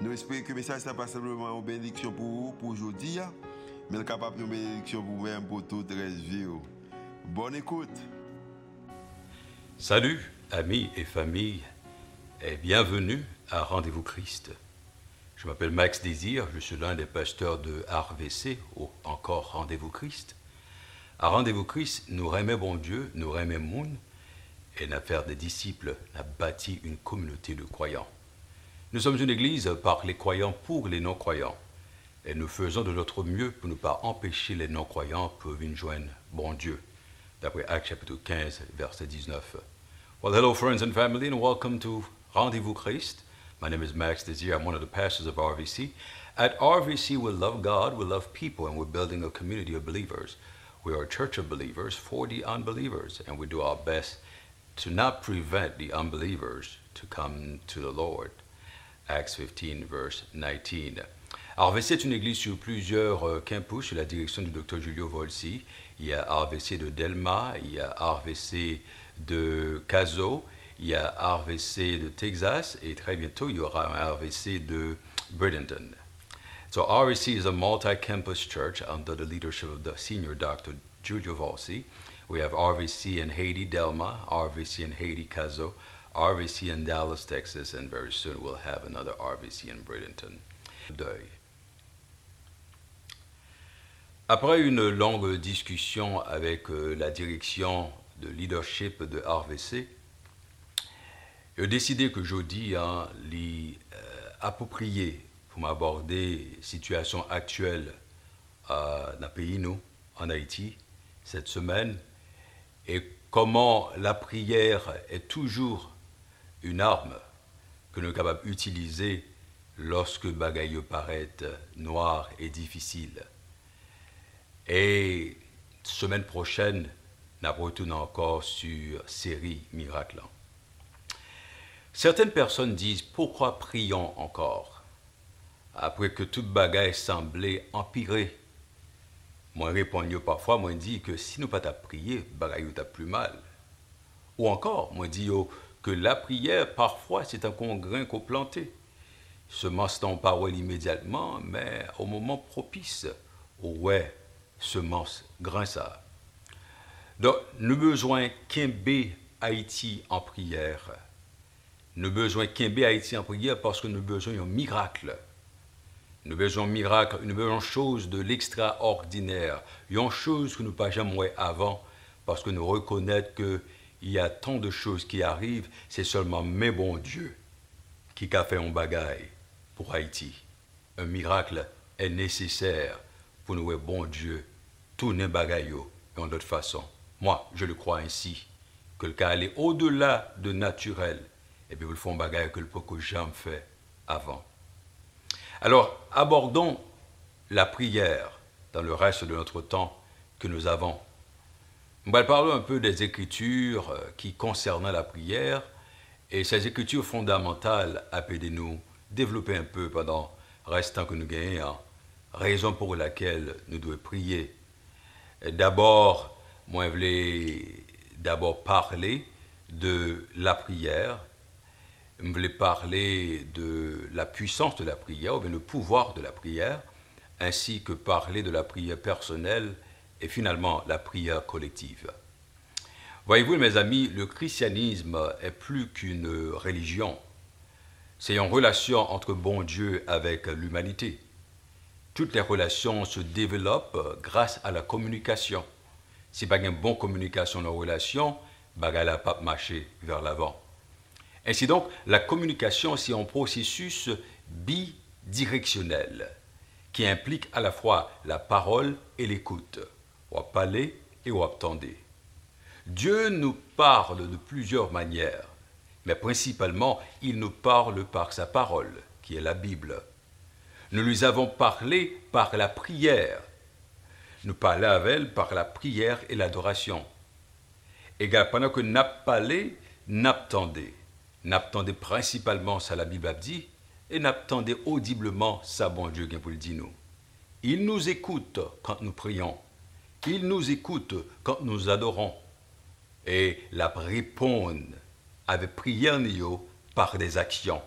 Nous espérons que le message n'est pas simplement une bénédiction pour vous, pour aujourd'hui, mais capable de bénédiction pour vous-même, pour toute la vie. Bonne écoute. Salut, amis et famille, et bienvenue à Rendez-vous Christ. Je m'appelle Max Désir, je suis l'un des pasteurs de RVC, ou encore Rendez-vous Christ. À Rendez-vous Christ, nous remet bon Dieu, nous remet monde, et l'affaire des disciples a bâti une communauté de croyants. Nous sommes une église par les croyants pour les non-croyants. Et nous faisons de notre mieux pour ne pas empêcher les non-croyants pour venir joindre bon Dieu. D'après Actes chapitre 15, verset 19. Well, hello friends and family and welcome to Rendezvous Christ. My name is Max Desir. I'm one of the pastors of RVC. At RVC, we love God, we love people, and we're building a community of believers. We are a church of believers for the unbelievers, and we do our best to not prevent the unbelievers to come to the Lord. Acts 15, verse 19. RVC est une église sur plusieurs euh, campus sous la direction du Dr Julio Volsi. Il y a RVC de Delma, il y a RVC de Caso, il y a RVC de Texas et très bientôt il y aura un RVC de Bradenton. So RVC is a multi-campus church under the leadership of the senior Dr. Julio Volsi. We have RVC in Haiti, Delma, RVC in Haiti, Caso, RVC in Dallas, Texas, and very soon we'll have another RVC in Bradenton. Deuil. Après une longue discussion avec euh, la direction de leadership de RVC, j'ai décidé que jeudi, hein, les euh, approprié pour m'aborder la situation actuelle euh, dans le pays, nous, en Haïti, cette semaine, et comment la prière est toujours une arme que nous sommes capables d'utiliser lorsque bagaille paraît noir et difficile. Et semaine prochaine, nous retournons encore sur série miracle. Certaines personnes disent pourquoi prions encore? Après que toute bagaille semblait empirer. Moi réponds parfois, moi dis que si nous pas prier, bagaille t'a plus mal. Ou encore, moi dis que la prière, parfois, c'est un congrain qu'on planté. Semence en parole immédiatement, mais au moment propice, ouais, semence grain ça. Donc, nous besoin qu'imber Haïti en prière. Nous besoin qu'imber Haïti en prière parce que nous besoin d'un miracle. Nous besoin d'un miracle, nous besoin chose de l'extraordinaire, une chose que nous pas jamais avant parce que nous reconnaissons que il y a tant de choses qui arrivent, c'est seulement mes bon Dieu qui a fait un bagaille pour Haïti. Un miracle est nécessaire pour nous, bon Dieu, tourner bagaille en d'autres façon. Moi, je le crois ainsi, que le cas est au-delà de naturel, et puis vous le font bagaille que le peu que fait avant. Alors, abordons la prière dans le reste de notre temps que nous avons on va parler un peu des écritures euh, qui concernent la prière et ces écritures fondamentales appelez-nous développer un peu pendant restant que nous gagnons, raison pour laquelle nous devons prier. D'abord, moi, je voulais d'abord parler de la prière. Je voulais parler de la puissance de la prière, ou bien le pouvoir de la prière, ainsi que parler de la prière personnelle et finalement la prière collective. Voyez-vous, mes amis, le christianisme est plus qu'une religion. C'est une relation entre bon Dieu avec l'humanité. Toutes les relations se développent grâce à la communication. Si pas une bonne communication dans relation, bagala pas marcher vers l'avant. Ainsi donc, la communication, c'est un processus bidirectionnel qui implique à la fois la parole et l'écoute ou parler et ou attendre. Dieu nous parle de plusieurs manières, mais principalement, il nous parle par sa parole, qui est la Bible. Nous lui avons parlé par la prière. Nous parlons avec elle par la prière et l'adoration. Et pendant que n'a parlé. N'attendait principalement ça la Bible a dit, et n'attendait audiblement ça bon Dieu pour le dire nous. Il nous écoute quand nous prions. Il nous écoute quand nous adorons. Et la répondre avec prière par des actions.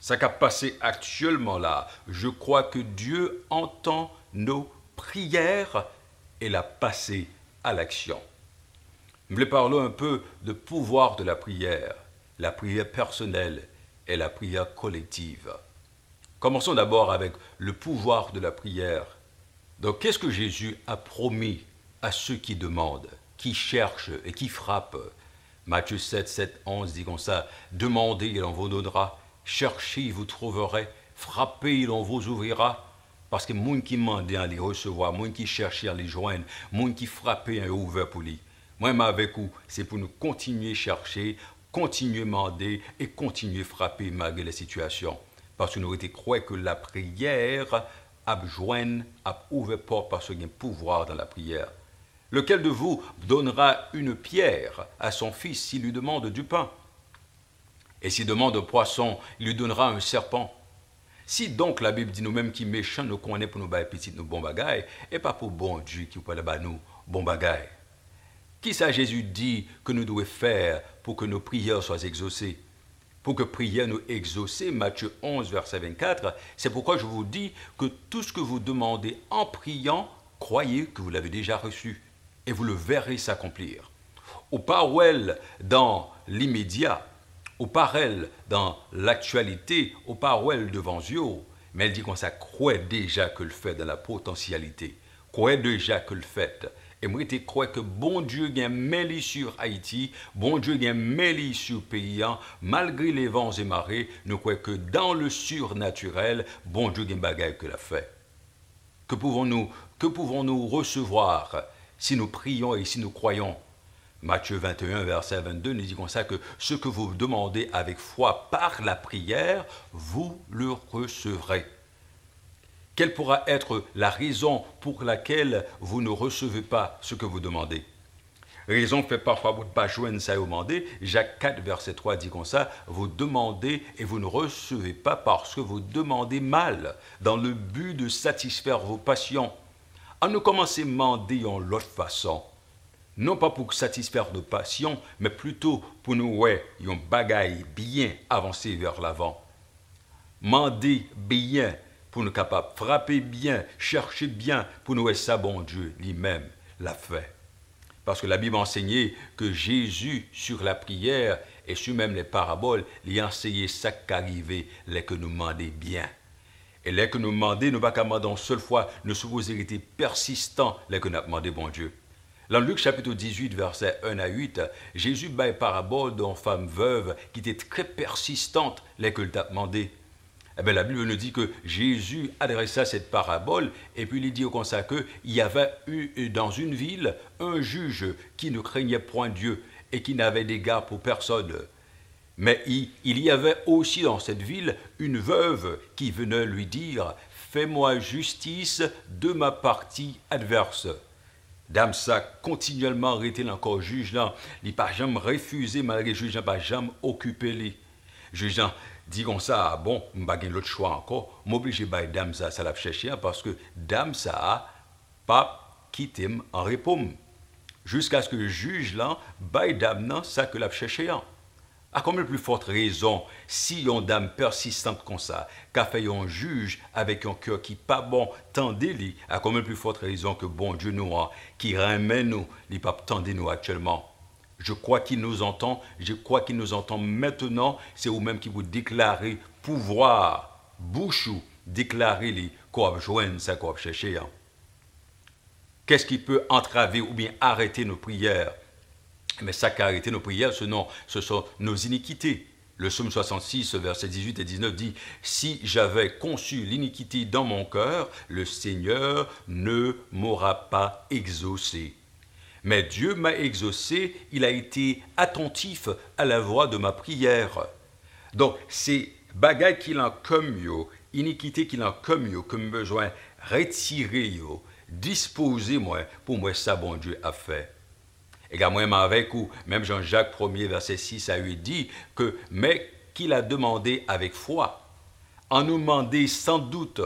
Ça qui a passé actuellement là, je crois que Dieu entend nos prières et l'a passé à l'action. Je voulais parler un peu de pouvoir de la prière, la prière personnelle et la prière collective. Commençons d'abord avec le pouvoir de la prière. Donc, qu'est-ce que Jésus a promis à ceux qui demandent, qui cherchent et qui frappent? Matthieu 7, 7, 11 dit comme ça Demandez, il en vous donnera. Cherchez, vous trouverez. Frappez, il en vous ouvrira. Parce que monde qui demande à les recevoir, monde qui cherche à les joindre, monde qui frappe est ouvert pour lui. Moi, avec vous, c'est pour nous continuer à chercher, continuer demander et continuer frapper malgré la situation. Parce que nous été croire que la prière a joint, a ouvert y a un pouvoir dans la prière. Lequel de vous donnera une pierre à son fils s'il lui demande du pain? Et s'il demande un poisson, il lui donnera un serpent si donc la Bible dit nous-mêmes qui méchants nous connaît pour nous bailler petit nous bon bagaille, et pas pour bon Dieu qui peut pas nous bon bagaille. Qui ça Jésus dit que nous devons faire pour que nos prières soient exaucées? Pour que prières nous exaucées, Matthieu 11, verset 24, c'est pourquoi je vous dis que tout ce que vous demandez en priant, croyez que vous l'avez déjà reçu, et vous le verrez s'accomplir. Au parole dans l'immédiat, au parel dans l'actualité, au parel devant Dieu, mais elle dit qu'on ça déjà que le fait dans la potentialité, croit déjà que le fait. Et moi, je crois que bon Dieu gagne mêlé sur Haïti, bon Dieu gagne mêlé sur pays, malgré les vents et marées, nous croyons que dans le surnaturel, bon Dieu gagne bagaille que la fait. Que pouvons-nous, que pouvons-nous recevoir si nous prions et si nous croyons? Matthieu 21, verset 22 nous dit comme ça que ce que vous demandez avec foi par la prière, vous le recevrez. Quelle pourra être la raison pour laquelle vous ne recevez pas ce que vous demandez? Raison fait parfois vous ne pas joindre ça demander. Jacques 4, verset 3 dit comme ça, vous demandez et vous ne recevez pas parce que vous demandez mal, dans le but de satisfaire vos passions. En nous commencer à demander en l'autre façon non pas pour satisfaire nos passions, mais plutôt pour nous ouais, un bagaille bien avancé vers l'avant. Mander bien pour nous capables frapper bien, chercher bien pour nous ça bon Dieu lui-même l'a fait. Parce que la Bible enseignait que Jésus, sur la prière et sur même les paraboles, lui enseignait ça qu'arrivait, les que nous demandait bien. Et les que nous demandait, nous pas qu'à demander seule fois, nous supposons être persistants, les que nous demandé bon Dieu. Dans Luc chapitre 18, verset 1 à 8, Jésus bat parabole d'une femme veuve qui était très persistante, les que t'a demandé. Eh bien, la Bible nous dit que Jésus adressa cette parabole et puis il dit au ça qu'il y avait eu dans une ville un juge qui ne craignait point Dieu et qui n'avait d'égard pour personne. Mais il, y avait aussi dans cette ville une veuve qui venait lui dire Fais-moi justice de ma partie adverse. Dame ça continuellement arrêté encore juge là, il pas jamais refusé malgré juge n'a pas jamais occupé lui. Juge dit comme ça, ah bon, m'a l'autre choix encore, m'oblige à dame ça ça l'a cherché parce que dame ça pas quitté en réponse jusqu'à ce que le juge là baille dame ça que l'a cherché à combien plus forte raison, si une dame persistante comme ça, qu'a fait un juge avec un cœur qui pas bon, tendez-lui, à combien plus forte raison que bon Dieu nous a, qui ramène nous, les papes tendez-nous actuellement. Je crois qu'il nous entend, je crois qu'il nous entend maintenant, c'est vous-même qui vous déclarez pouvoir, bouchou, déclarer les qu'on ça chercher. Hein. Qu'est-ce qui peut entraver ou bien arrêter nos prières? Mais ça qui a arrêté nos prières, ce, ce sont nos iniquités. Le psaume 66, versets 18 et 19 dit Si j'avais conçu l'iniquité dans mon cœur, le Seigneur ne m'aura pas exaucé. Mais Dieu m'a exaucé, il a été attentif à la voix de ma prière. Donc, c'est bagaille qu'il a comme yo, iniquité qu'il a commis, comme besoin retirer, disposer moi pour moi ça bon Dieu a fait. Et moi avec ou même Jean-Jacques 1er verset 6 à 8 dit que mais qu'il a demandé avec foi, en nous demander sans doute,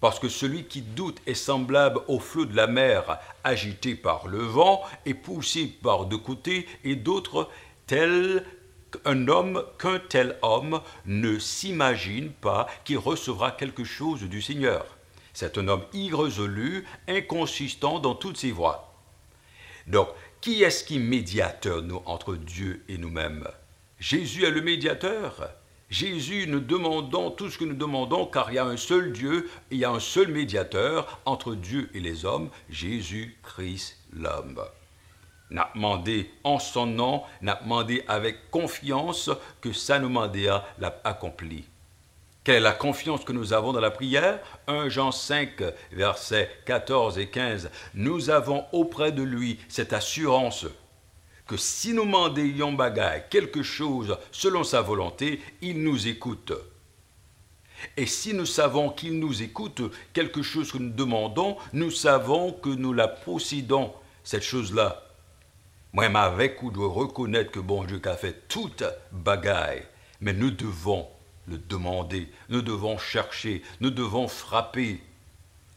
parce que celui qui doute est semblable au flot de la mer agité par le vent et poussé par deux côtés et d'autres tel un homme qu'un tel homme ne s'imagine pas qu'il recevra quelque chose du Seigneur. C'est un homme irrésolu, inconsistant dans toutes ses voies. Donc, qui est-ce qui médiateur entre Dieu et nous-mêmes? Jésus est le médiateur? Jésus, nous demandons tout ce que nous demandons, car il y a un seul Dieu, il y a un seul médiateur entre Dieu et les hommes, Jésus-Christ l'homme n'a demandé en son nom, n'a demandé avec confiance que ça l'a accompli. Quelle est la confiance que nous avons dans la prière? 1 Jean 5, versets 14 et 15. Nous avons auprès de lui cette assurance que si nous demandions bagaille quelque chose selon sa volonté, il nous écoute. Et si nous savons qu'il nous écoute, quelque chose que nous demandons, nous savons que nous la possédons, cette chose-là. Moi, avec ou dois reconnaître que bon Dieu a fait toute bagaille, mais nous devons le demander, nous devons chercher, nous devons frapper.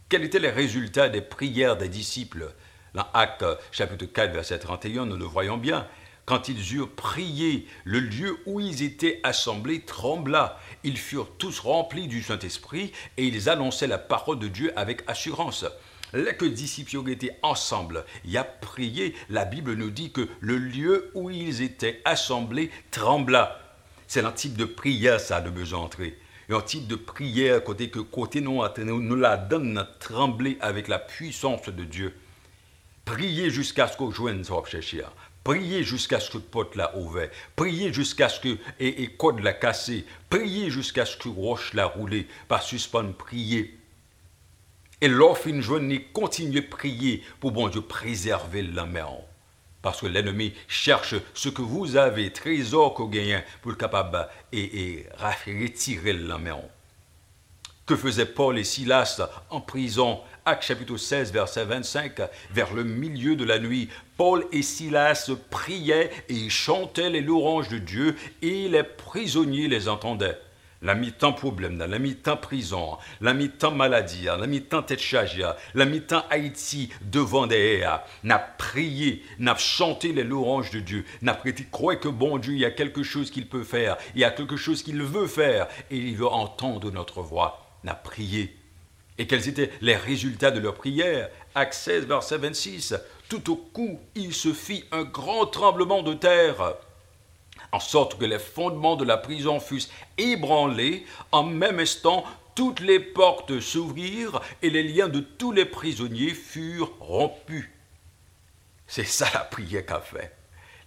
Quels étaient les résultats des prières des disciples Dans Actes chapitre 4, verset 31, nous le voyons bien. Quand ils eurent prié, le lieu où ils étaient assemblés trembla. Ils furent tous remplis du Saint-Esprit et ils annonçaient la parole de Dieu avec assurance. Les que disciples étaient ensemble, y a prié, la Bible nous dit que le lieu où ils étaient assemblés trembla. C'est un type de prière, ça, de besoin entrer. un type de prière, côté que côté nous, nous la donne trembler avec la puissance de Dieu. Priez jusqu'à ce qu'on joigne chercher. Priez jusqu'à ce que le pote l'a ouvert. Priez jusqu'à ce que et, code l'a cassé. Priez jusqu'à ce que roche l'a roulé. Pas suspendre, prier. Et l'offre une journée, continuez à prier pour bon Dieu préserver la maison. Parce que l'ennemi cherche ce que vous avez, trésor que gagnez, pour le capable et, et retirer la maison. Que faisaient Paul et Silas en prison? Acte chapitre 16, verset 25, vers le milieu de la nuit, Paul et Silas priaient et chantaient les louanges de Dieu et les prisonniers les entendaient la mi-temps problème, la mi-temps prison, la mi-temps maladie, la mi-temps tête la mi-temps Haïti devant des n'a prié, n'a chanté les louanges de Dieu, n'a prêté, croire que bon Dieu, il y a quelque chose qu'il peut faire, il y a quelque chose qu'il veut faire, et il veut entendre notre voix, n'a prié. Et quels étaient les résultats de leur prière Acte 16, verset 26. Tout au coup, il se fit un grand tremblement de terre en sorte que les fondements de la prison fussent ébranlés. En même instant, toutes les portes s'ouvrirent et les liens de tous les prisonniers furent rompus. C'est ça la prière qu'a fait.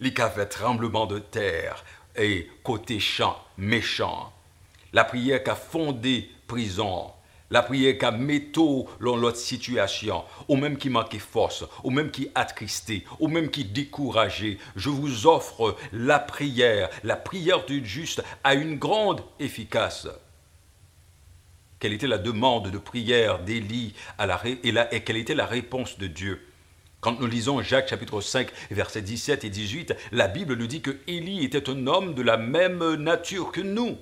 Les fait tremblement de terre et côté champ méchant. La prière qu'a fondé prison la prière qui métaux dans l'autre situation, ou même qui manquait force, ou même qui attristé, ou même qui découragé, je vous offre la prière. La prière du juste a une grande efficace. Quelle était la demande de prière d'Élie et, et quelle était la réponse de Dieu? Quand nous lisons Jacques chapitre 5, versets 17 et 18, la Bible nous dit que Élie était un homme de la même nature que nous.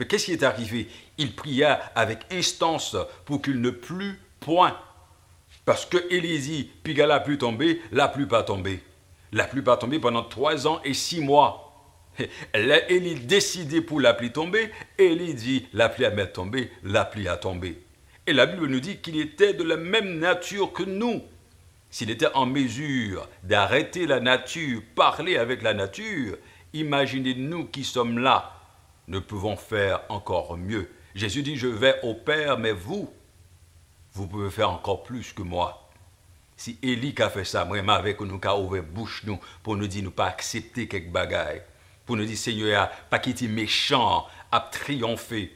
Mais qu'est-ce qui est arrivé? Il pria avec instance pour qu'il ne plût point. Parce que Élisée, puis la pluie tombée, la pluie pas tombée. La pluie pas tombée pendant trois ans et six mois. Élie décidé pour la pluie tomber, Élie dit la pluie a tombé, la pluie a tombé. Et la Bible nous dit qu'il était de la même nature que nous. S'il était en mesure d'arrêter la nature, parler avec la nature, imaginez-nous qui sommes là nous pouvons faire encore mieux. Jésus dit, je vais au Père, mais vous, vous pouvez faire encore plus que moi. Si Élie a fait ça, moi, avec nous, a ouvert bouche nous, pour nous dire, nous pas accepter quelques bagailles, pour nous dire, Seigneur, pas quitter méchant, à triompher,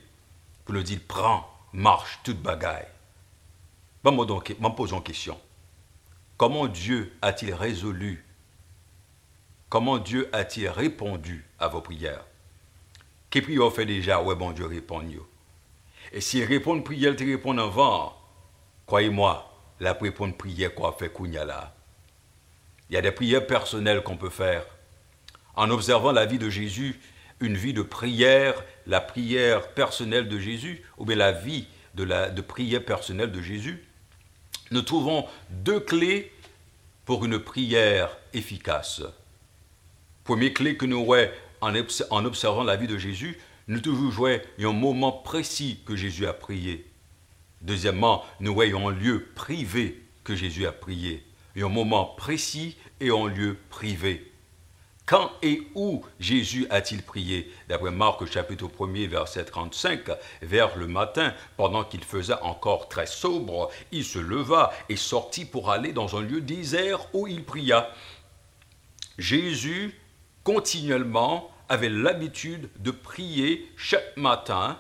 pour nous dire, prends, marche, toute bagaille. Bon, donc, me posons une question. Comment Dieu a-t-il résolu? Comment Dieu a-t-il répondu à vos prières? Que prière fait déjà, ouais, bon Dieu répond. Et s'il répond prière, il répond avant. Croyez-moi, la répondre prière qu'on fait Kounya là. Il y a des prières personnelles qu'on peut faire. En observant la vie de Jésus, une vie de prière, la prière personnelle de Jésus, ou bien la vie de, la, de prière personnelle de Jésus, nous trouvons deux clés pour une prière efficace. Première clé que nous voyons en observant la vie de Jésus, nous toujours jouer un moment précis que Jésus a prié. Deuxièmement, nous voyons un lieu privé que Jésus a prié. Un moment précis et un lieu privé. Quand et où Jésus a-t-il prié? D'après Marc chapitre 1er verset 35, vers le matin, pendant qu'il faisait encore très sobre, il se leva et sortit pour aller dans un lieu désert où il pria. Jésus continuellement avait l'habitude de prier chaque matin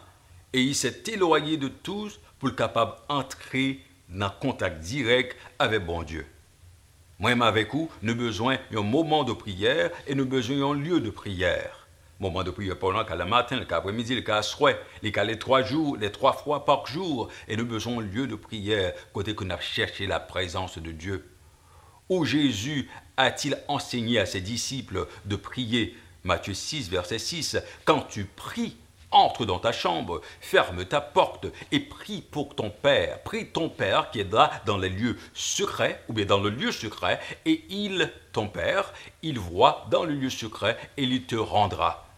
et il s'est éloigné de tous pour être capable d'entrer dans contact direct avec bon Dieu. Moi-même avec vous, nous besoin d'un moment de prière et nous besoin d'un lieu de prière. Moment de prière pendant qu'à le matin, le après-midi, le cas soir, les cas les trois jours, les trois fois par jour, et nous besoin d'un lieu de prière, côté qu'on a cherché la présence de Dieu. Où Jésus a-t-il enseigné à ses disciples de prier Matthieu 6, verset 6, Quand tu pries, entre dans ta chambre, ferme ta porte et prie pour ton Père. Prie ton Père qui est là dans les lieux secrets, ou bien dans le lieu secret, et il, ton Père, il voit dans le lieu secret et il te rendra.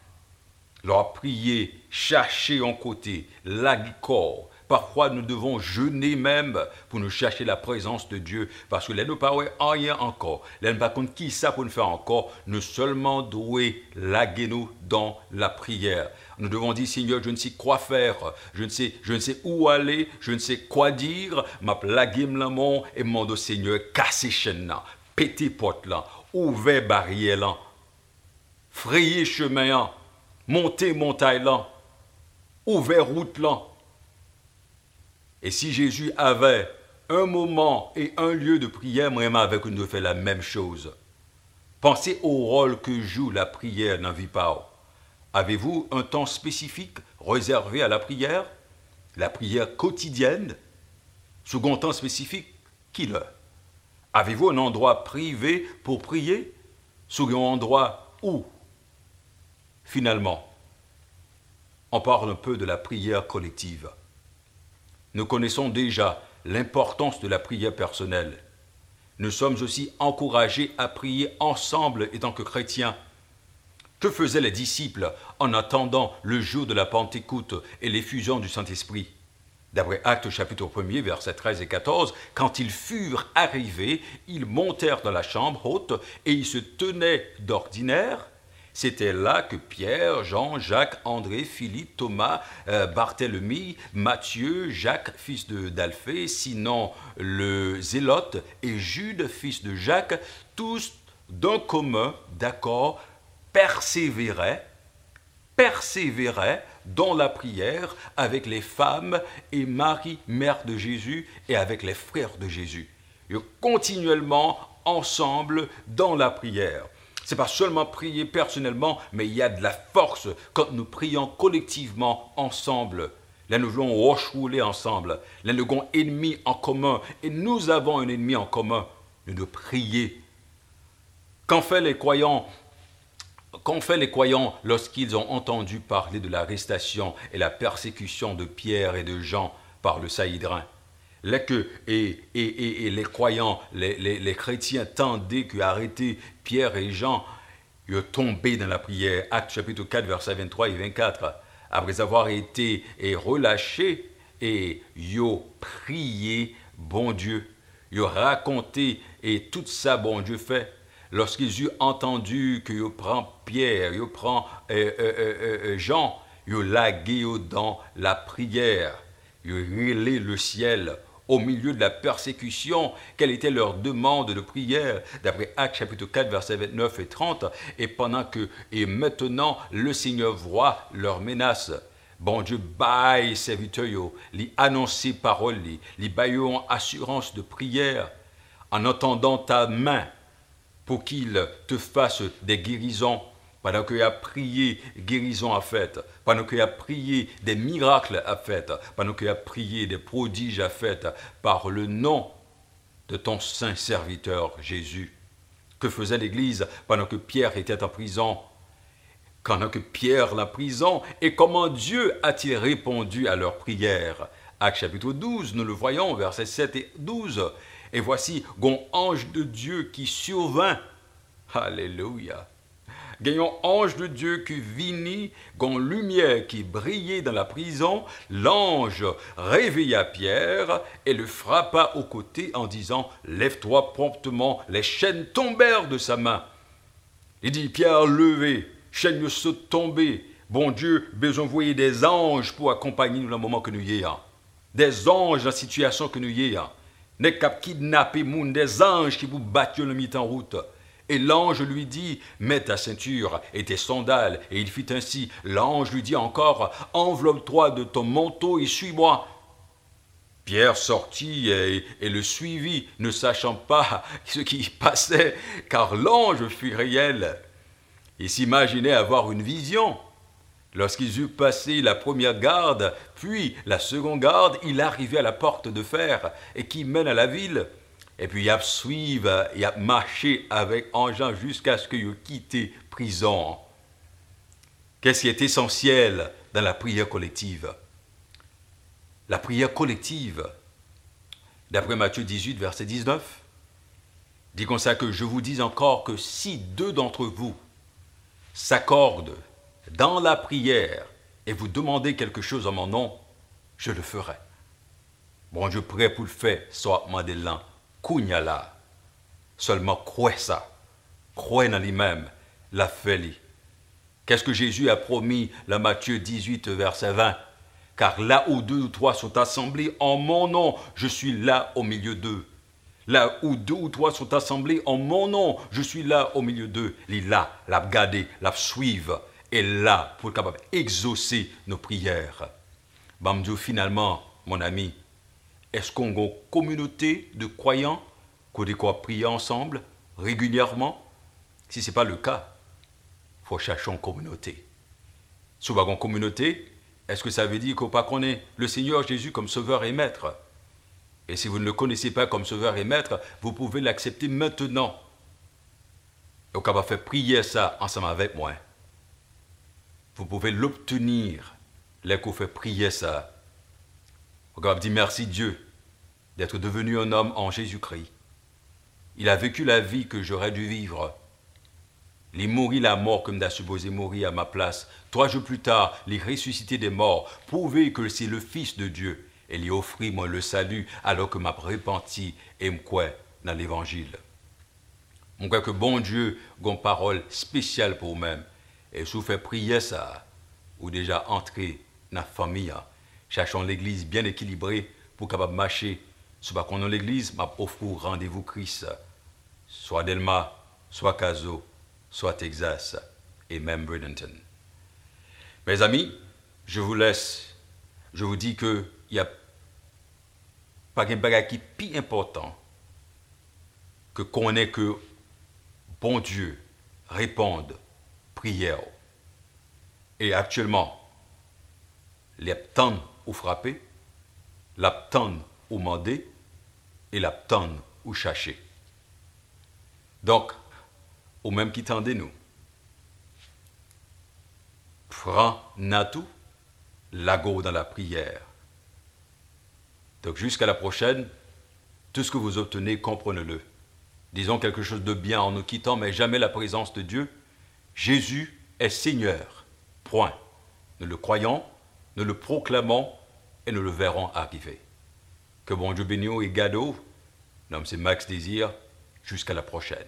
Leur prier, chercher en côté, l'agicor, Parfois, nous devons jeûner même pour nous chercher la présence de Dieu. Parce que là, nous parlons rien encore. Là, nous pas qui ça pour nous faire encore? Nous seulement douer laguer nous dans la prière. Nous devons dire, Seigneur, je ne sais quoi faire. Je ne sais, je ne sais où aller. Je ne sais quoi dire. M'a plagué l'amour et demande au Seigneur, casser chaîne là. Péter porte là. Ouvert barrière là. Frayer chemin là. Monter montagne là. Ouvert route là et si Jésus avait un moment et un lieu de prière, moi avec nous fait la même chose. Pensez au rôle que joue la prière dans vie Avez-vous un temps spécifique réservé à la prière? La prière quotidienne? Second temps spécifique Qui le Avez-vous un endroit privé pour prier? Second endroit où Finalement, on parle un peu de la prière collective nous connaissons déjà l'importance de la prière personnelle. Nous sommes aussi encouragés à prier ensemble étant que chrétiens. Que faisaient les disciples en attendant le jour de la Pentecôte et l'effusion du Saint-Esprit? D'après Actes chapitre 1er, versets 13 et 14, quand ils furent arrivés, ils montèrent dans la chambre haute et ils se tenaient d'ordinaire c'était là que Pierre, Jean, Jacques, André, Philippe, Thomas, euh, Barthélemy, Matthieu, Jacques, fils d'Alphée, sinon le Zélote, et Jude, fils de Jacques, tous d'un commun, d'accord, persévéraient, persévéraient dans la prière avec les femmes et Marie, mère de Jésus, et avec les frères de Jésus. Continuellement ensemble dans la prière. C'est pas seulement prier personnellement, mais il y a de la force quand nous prions collectivement ensemble. Là, nous voulons rouler ensemble. Là, nous avons ennemi en commun. Et nous avons un ennemi en commun. Nous devons prier. Qu'ont fait les croyants Qu'ont fait les croyants lorsqu'ils ont entendu parler de l'arrestation et la persécution de Pierre et de Jean par le Saïdrin? Que, et, et, et, les croyants, les, les, les chrétiens tendaient qu'arrêter Pierre et Jean, ils tombé dans la prière. Acte chapitre 4, versets 23 et 24. Après avoir été et relâchés, et ils prié, bon Dieu. Ils ont raconté, et tout ça, bon Dieu fait. Lorsqu'ils eurent entendu que yo prend Pierre, ils prend euh, euh, euh, Jean, ont lagué dans la prière. Ils ont le ciel au milieu de la persécution, quelle était leur demande de prière, d'après Actes chapitre 4, versets 29 et 30, et pendant que, et maintenant, le Seigneur voit leurs menaces. Bon Dieu, baille serviteurs, les annoncer paroles, les baillons assurance de prière, en entendant ta main pour qu'il te fasse des guérisons, pendant qu'il a prié, guérison a fait, pendant qu'il a prié, des miracles a fait, pendant qu'il a prié, des prodiges a fait, par le nom de ton saint serviteur Jésus. Que faisait l'Église pendant que Pierre était en prison? Pendant que Pierre la prison, et comment Dieu a-t-il répondu à leurs prières Acte chapitre 12, nous le voyons, versets 7 et 12. Et voici, gon ange de Dieu qui survint. Alléluia. Gagnons ange de Dieu qui vini, gon lumière qui brillait dans la prison, l'ange réveilla Pierre et le frappa au côté en disant Lève-toi promptement. Les chaînes tombèrent de sa main. Il dit Pierre, levez, chaînes se tomber. Bon Dieu, besoin envoyer des anges pour accompagner nous dans le moment que nous y ayons des anges dans la situation que nous y ayons. N'est qu'à kidnapper des anges qui vous battent le mit en route. Et l'ange lui dit, mets ta ceinture et tes sandales. Et il fit ainsi. L'ange lui dit encore, enveloppe-toi de ton manteau et suis-moi. Pierre sortit et, le suivit, ne sachant pas ce qui passait, car l'ange fut réel. Il s'imaginait avoir une vision. Lorsqu'ils eurent passé la première garde, puis la seconde garde, il arrivait à la porte de fer et qui mène à la ville. Et puis il a suivi, il a marché avec engin jusqu'à ce qu'il ait quitté prison. Qu'est-ce qui est essentiel dans la prière collective? La prière collective, d'après Matthieu 18, verset 19, dit comme ça que je vous dis encore que si deux d'entre vous s'accordent dans la prière et vous demandez quelque chose en mon nom, je le ferai. Bon, je prie pour le faire, soit Là. Seulement croyez ça. Croyez dans lui-même, la fait Qu'est-ce que Jésus a promis, dans Matthieu 18, verset 20 Car là où deux ou trois sont assemblés en mon nom, je suis là au milieu d'eux. Là où deux ou trois sont assemblés en mon nom, je suis là au milieu d'eux. Il là, la garder, la suivre est là pour être capable d'exaucer nos prières. Bamdou, finalement, mon ami, est-ce qu'on a une communauté de croyants qu'on doit prier ensemble régulièrement? Si ce n'est pas le cas, il faut chercher une communauté. Si on une communauté, est-ce que ça veut dire qu'on pas connaît le Seigneur Jésus comme sauveur et maître? Et si vous ne le connaissez pas comme sauveur et maître, vous pouvez l'accepter maintenant. Et on va faire prier ça ensemble avec moi vous pouvez l'obtenir. Les qu'on fait prier ça. On dit merci Dieu d'être devenu un homme en Jésus-Christ. Il a vécu la vie que j'aurais dû vivre. Il mourit la mort comme d'as supposé mourir à ma place. Trois jours plus tard, il ressuscité des morts, prouvé que c'est le Fils de Dieu. Et lui offrit moi le salut alors que m'a repenti et me dans l'évangile. Mon que bon Dieu a une parole spéciale pour vous-même. Et si vous faites prier ça, ou déjà entrer dans la famille, cherchons l'église bien équilibrée pour capable marcher. Si vous qu'on l'église, m'a offre rendez-vous Christ, soit Delma, soit Caso, soit Texas et même Bradenton. Mes amis, je vous laisse. Je vous dis que il a pas de bagage qui est plus important que qu'on ait que bon Dieu réponde prière. Et actuellement, l'aptan ou frappé, l'aptan ou mandé et l'aptan ou cherché. Donc, au même qui tendez nous, prends lago dans la prière. Donc jusqu'à la prochaine, tout ce que vous obtenez, comprenez-le. Disons quelque chose de bien en nous quittant, mais jamais la présence de Dieu Jésus est Seigneur. Point. Nous le croyons, nous le proclamons et nous le verrons arriver. Que bon Dieu et. Nom c'est Max Désir. Jusqu'à la prochaine.